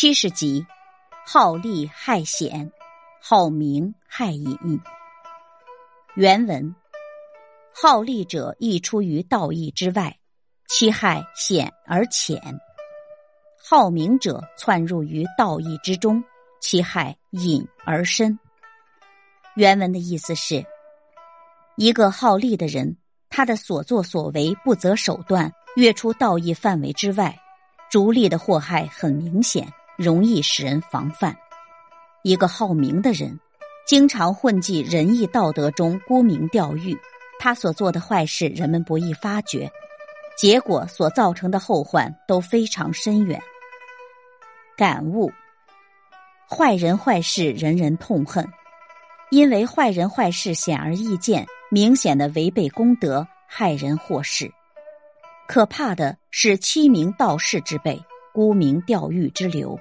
七十集，好利害显，好名害隐。原文：好利者，亦出于道义之外，其害显而浅；好名者，窜入于道义之中，其害隐而深。原文的意思是：一个好利的人，他的所作所为不择手段，越出道义范围之外。逐利的祸害很明显，容易使人防范。一个好名的人，经常混迹仁义道德中沽名钓誉，他所做的坏事人们不易发觉，结果所造成的后患都非常深远。感悟：坏人坏事人人痛恨，因为坏人坏事显而易见，明显的违背公德，害人祸事。可怕的是欺名盗士之辈，沽名钓誉之流，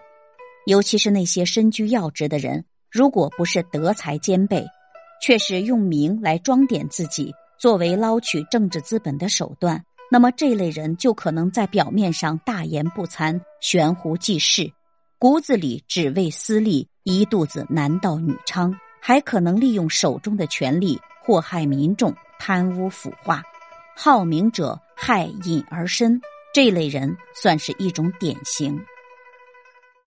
尤其是那些身居要职的人，如果不是德才兼备，却是用名来装点自己，作为捞取政治资本的手段，那么这类人就可能在表面上大言不惭、悬壶济世，骨子里只为私利，一肚子男盗女娼，还可能利用手中的权力祸害民众，贪污腐化。好名者害隐而深，这类人算是一种典型。